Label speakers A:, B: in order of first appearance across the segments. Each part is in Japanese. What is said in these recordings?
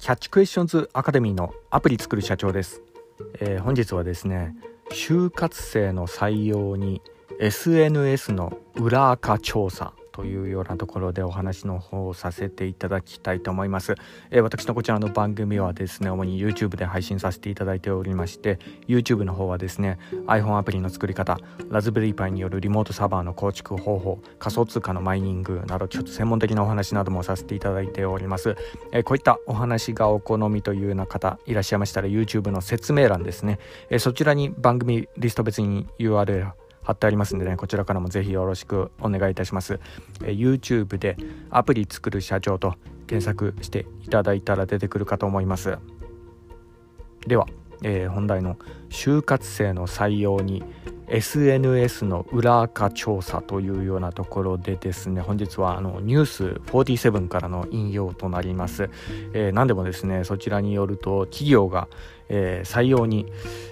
A: キャッチクエスチョンズアカデミーのアプリ作る社長です、えー、本日はですね就活生の採用に SNS の裏垢調査。というようなところでお話の方をさせていただきたいと思います、えー、私のこちらの番組はですね主に YouTube で配信させていただいておりまして YouTube の方はですね iPhone アプリの作り方ラズベリーパイによるリモートサーバーの構築方法仮想通貨のマイニングなどちょっと専門的なお話などもさせていただいております、えー、こういったお話がお好みというような方いらっしゃいましたら YouTube の説明欄ですね、えー、そちらに番組リスト別に URL 貼ってありますんでねこちらからもぜひよろしくお願いいたします、え YouTube でアプリ作る社長と検索していただいたら出てくるかと思います。では、えー、本題の就活生の採用に SNS の裏垢調査というようなところでですね本日はあのニュース47からの引用となります、えー、何でもですねそちらによると企業が、えー、採用に、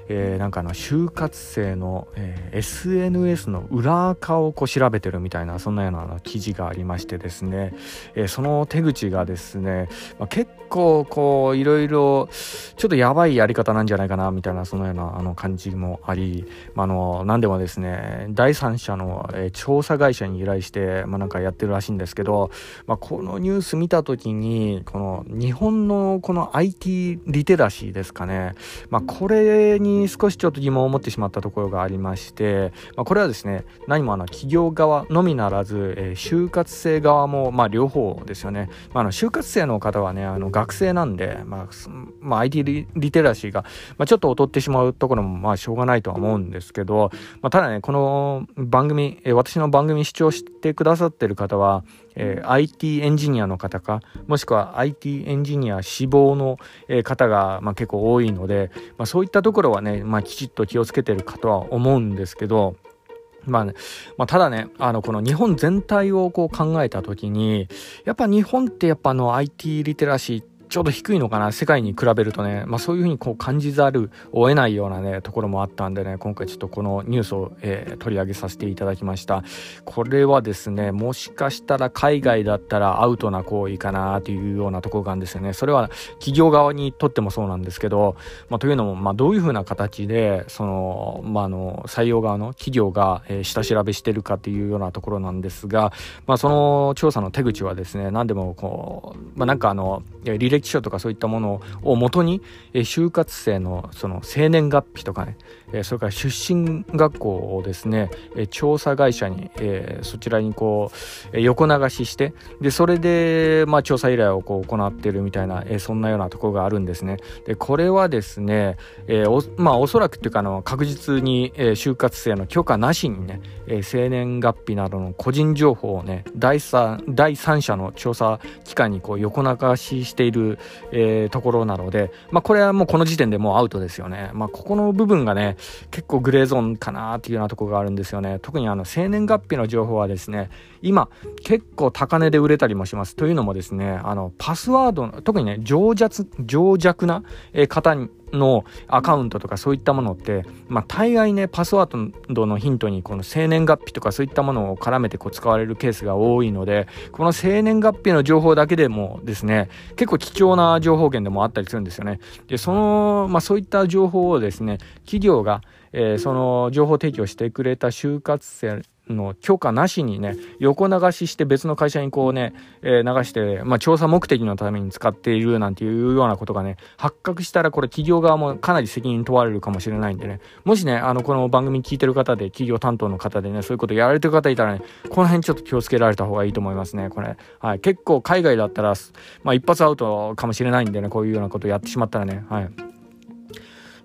A: えー、なんかの就活生の、えー、SNS の裏垢をこう調べてるみたいなそんなような記事がありましてですね、えー、その手口がですね、まあ、結構こういろいろちょっとやばいやり方なんじゃないかなみたいなそのようなあの感じもあり、まあ、あの何でもですね第三者の、えー、調査会社に依頼して、まあ、なんかやってるらしいんですけど、まあ、このニュース見た時にこの日本のこの IT リテラシーですかね、まあ、これに少しちょっと疑問を持ってしまったところがありまして、まあ、これはですね何もあの企業側のみならず、えー、就活生側も、まあ、両方ですよね、まあ、あの就活生の方はねあの学生なんで、まあまあ、IT リリテラシーが、まあ、ちょっと劣ってしまうところもまあしょうがないとは思うんですけど、まあ、ただねこの番組、え、私の番組視聴してくださってる方は、え、IT エンジニアの方かもしくは IT エンジニア志望の、え、方が、まあ、結構多いので、まあ、そういったところはね、まあ、きちっと気をつけてるかとは思うんですけどまあね、まあ、ただね、あの、この日本全体をこう考えたときに、やっぱ日本ってやっぱあの IT リテラシーってちょっと低いのかな世界に比べるとね、まあ、そういうふうにこう感じざるを得ないようなねところもあったんでね今回ちょっとこのニュースを、えー、取り上げさせていただきました。これはですねもしかしたら海外だったらアウトな行為かなというようなところがあるんですよね。それは企業側にとってもそうなんですけど、まあ、というのも、まあ、どういうふうな形でその、まあ、あの採用側の企業が、えー、下調べしてるかっていうようなところなんですが、まあ、その調査の手口はですね何でもこう、まあ、なんかあの履歴歴書とかそういったものをもとに、え就活生のその生年月日とかね、えそれから出身学校をですね、え調査会社に、えそちらにこう、え横流ししてでそれで、まあ、調査依頼をこう行ってるみたいな、えそんなようなところがあるんですね。でこれはですね、えおまあおそらくっていうかあの確実に、え就活生の許可なしにね、え生年月日などの個人情報をね第三第三者の調査機関にこう横流ししているえー、ところなので、まあ、これはもうこの時点でもうアウトですよね。まあ、ここの部分がね、結構グレーゾーンかなっていうようなところがあるんですよね。特にあの、生年月日の情報はですね、今、結構高値で売れたりもします。というのもですね、あの、パスワード、特にね、情弱、情弱な方に、のアカウントとかそういったものって、まあ、大概ねパスワードのヒントにこの生年月日とかそういったものを絡めてこう使われるケースが多いのでこの生年月日の情報だけでもですね結構貴重な情報源でもあったりするんですよね。でその、まあ、そういった情報をですね企業が、えー、その情報提供してくれた就活生の許可なしにね、横流しして別の会社にこうね、えー、流して、まあ、調査目的のために使っているなんていうようなことがね、発覚したらこれ企業側もかなり責任問われるかもしれないんでね、もしね、あの、この番組聞いてる方で、企業担当の方でね、そういうことやられてる方いたらね、この辺ちょっと気をつけられた方がいいと思いますね、これ。はい。結構海外だったら、まあ、一発アウトかもしれないんでね、こういうようなことやってしまったらね、はい。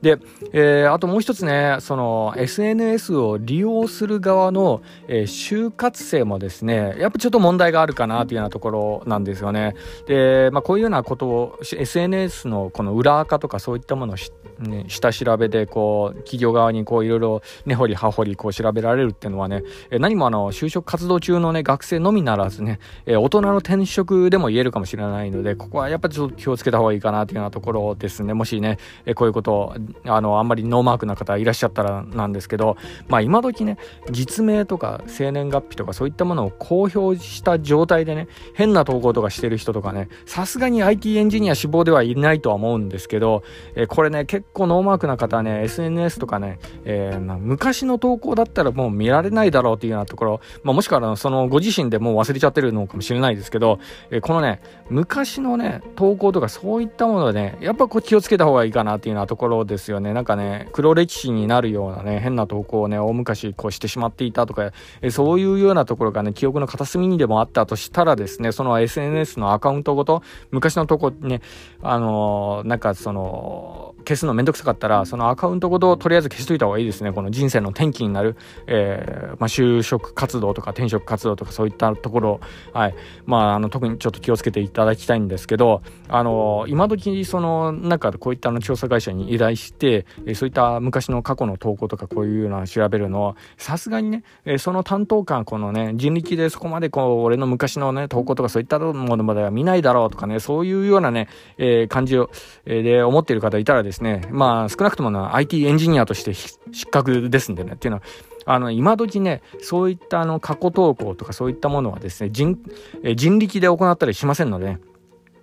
A: で、えー、あともう一つね、その SNS を利用する側の、えー、就活生もですね、やっぱちょっと問題があるかなというようなところなんですよね。で、まあこういうようなことを SNS のこの裏垢とかそういったものをね、下調べでこう企業側にこういろいろ根掘り葉掘りこう調べられるっていうのはね、え何もあの就職活動中のね学生のみならずね、え大人の転職でも言えるかもしれないのでここはやっぱりちょっと気をつけた方がいいかなというようなところですね。もしね、えこういうことあの、あんまりノーマークな方いらっしゃったらなんですけど、まあ今時ね、実名とか生年月日とかそういったものを公表した状態でね、変な投稿とかしてる人とかね、さすがに IT エンジニア志望ではいないとは思うんですけど、え、これね、結結構ノーマークな方はね、SNS とかね、えー、昔の投稿だったらもう見られないだろうっていうようなところ、まあもしくはそのご自身でもう忘れちゃってるのかもしれないですけど、えー、このね、昔のね、投稿とかそういったものでね、やっぱこう気をつけた方がいいかなっていうようなところですよね。なんかね、黒歴史になるようなね、変な投稿をね、大昔こうしてしまっていたとか、えそういうようなところがね、記憶の片隅にでもあったとしたらですね、その SNS のアカウントごと、昔の投稿ね、あのー、なんかその、消すのめんどくさかったら、そのアカウントごととりあえず消しといた方がいいですね。この人生の転機になる、えー、まあ、就職活動とか転職活動とかそういったところ、はい。まあ、あの、特にちょっと気をつけていただきたいんですけど、あの、今時、その、なんかこういったの調査会社に依頼して、えそういった昔の過去の投稿とかこういうのを調べるのを、さすがにね、えその担当官、このね、人力でそこまでこう、俺の昔のね、投稿とかそういったものまでは見ないだろうとかね、そういうようなね、えー、感じを、え、で思っている方いたらですね、まあ、少なくとも IT エンジニアとして失格ですんでね、っていうのは、あの、今時ね、そういったあの、過去投稿とかそういったものはですね、人、人力で行ったりしませんので、ね、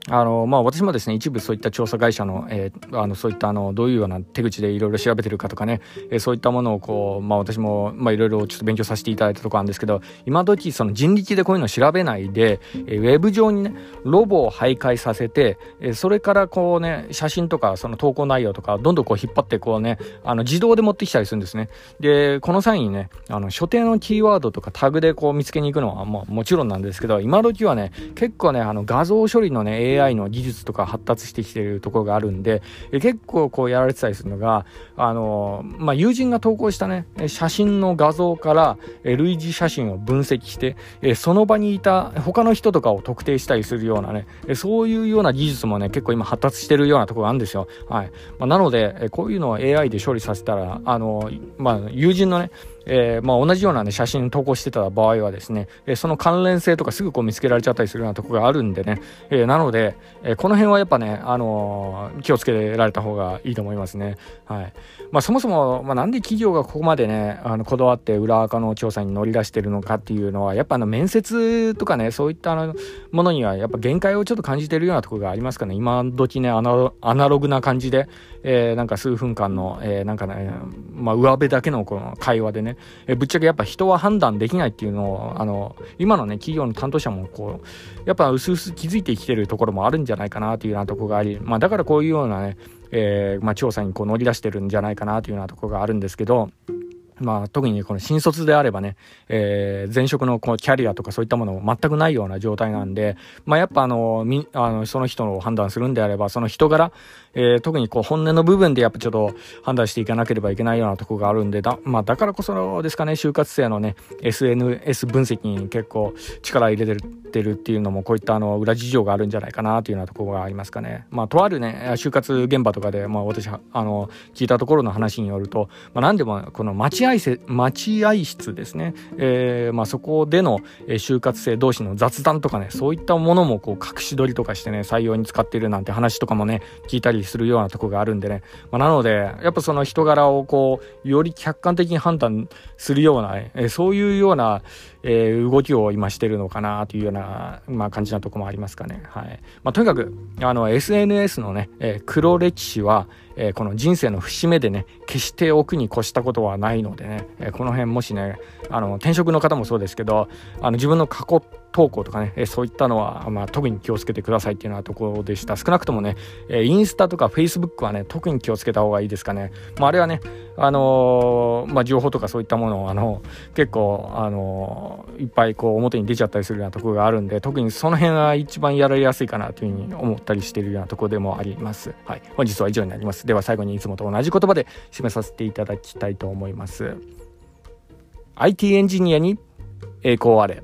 A: あのまあ、私もですね一部そういった調査会社の,、えー、あのそういったあのどういうような手口でいろいろ調べてるかとかね、えー、そういったものをこう、まあ、私もいろいろちょっと勉強させていただいたところなんですけど今時その人力でこういうのを調べないで、えー、ウェブ上にねロボを徘徊させて、えー、それからこうね写真とかその投稿内容とかどんどんこう引っ張ってこうねあの自動で持ってきたりするんですね。でこの際にねあの所定のキーワードとかタグでこう見つけに行くのは、まあ、もちろんなんですけど今時はね結構ねあの画像処理のね AI の技術とか発達してきてるところがあるんで、結構こうやられてたりするのが、あのまあ、友人が投稿したね、写真の画像から、類似写真を分析して、その場にいた他の人とかを特定したりするようなね、そういうような技術もね、結構今発達してるようなところがあるんですよ。はい。まあ、なので、こういうのを AI で処理させたら、あのまあ、友人のね、えー、まあ、同じような、ね、写真投稿してた場合はですね、えー、その関連性とかすぐこう見つけられちゃったりするようなところがあるんでね、えー、なので、えこの辺はやっぱね、あの気をつけられた方がいいと思いますね。はい。まあ、そもそも、まあ、なんで企業がここまでね、あのこだわって裏垢の調査に乗り出してるのかっていうのは、やっぱあの面接とかね、そういったあのものにはやっぱ限界をちょっと感じてるようなところがありますかね。今時ね、アナログな感じで、えなんか数分間の、えなんかね、まあ、上辺だけのこの会話でね、えぶっちゃけやっぱ人は判断できないっていうのを、あの、今のね、企業の担当者もこう、やっぱ薄々気づいてきてるところもあるんじゃないかなというようなとこがあり、まあだからこういうようなね、えー、まあ調査にこう乗り出してるんじゃないかなというようなとこがあるんですけど、まあ、特にこの新卒であればね、えー、前職のこのキャリアとかそういったものも全くないような状態なんで、まあ、やっぱあの、み、あの、その人を判断するんであれば、その人柄、えー、特にこう本音の部分でやっぱちょっと判断していかなければいけないようなとこがあるんで、だ、まあ、だからこそですかね、就活生のね、SNS 分析に結構力入れてるってるっていうのもこういったあの裏事情があるんじゃないかなというようなところがありますかね。まあ、とあるね、就活現場とかで、まあ、私、あの、聞いたところの話によると、まあ、何でもこの待せ、待合室ですね、えー、まあ、そこでの就活生同士の雑談とかね、そういったものもこう隠し撮りとかしてね、採用に使ってるなんて話とかもね、聞いたりするようなとこがあるんでね、まあ、なので、やっぱその人柄をこう、より客観的に判断するような、ね、えそういうような、えー、動きを今してるのかなというような、まあ、感じなとこもありますかね。はい。まあ、とにかく、あの、SNS のね、えー、黒歴史は、えー、この人生の節目でね、決して奥に越したことはないのでね、えー、この辺もしね、あの、転職の方もそうですけど、あの、自分の過去投稿とかね、えそういったのは、まあ、特に気をつけてくださいっていうようなところでした。少なくともね、えインスタとかフェイスブックはね、特に気をつけた方がいいですかね。まあ、あれはね、あのー、まあ、情報とかそういったものを、あの、結構、あのー、いっぱいこう表に出ちゃったりするようなところがあるんで、特にその辺は一番やられやすいかなというふうに思ったりしているようなところでもあります。はい。本日は以上になります。では最後にいつもと同じ言葉で締めさせていただきたいと思います。IT エンジニアに栄光あれ。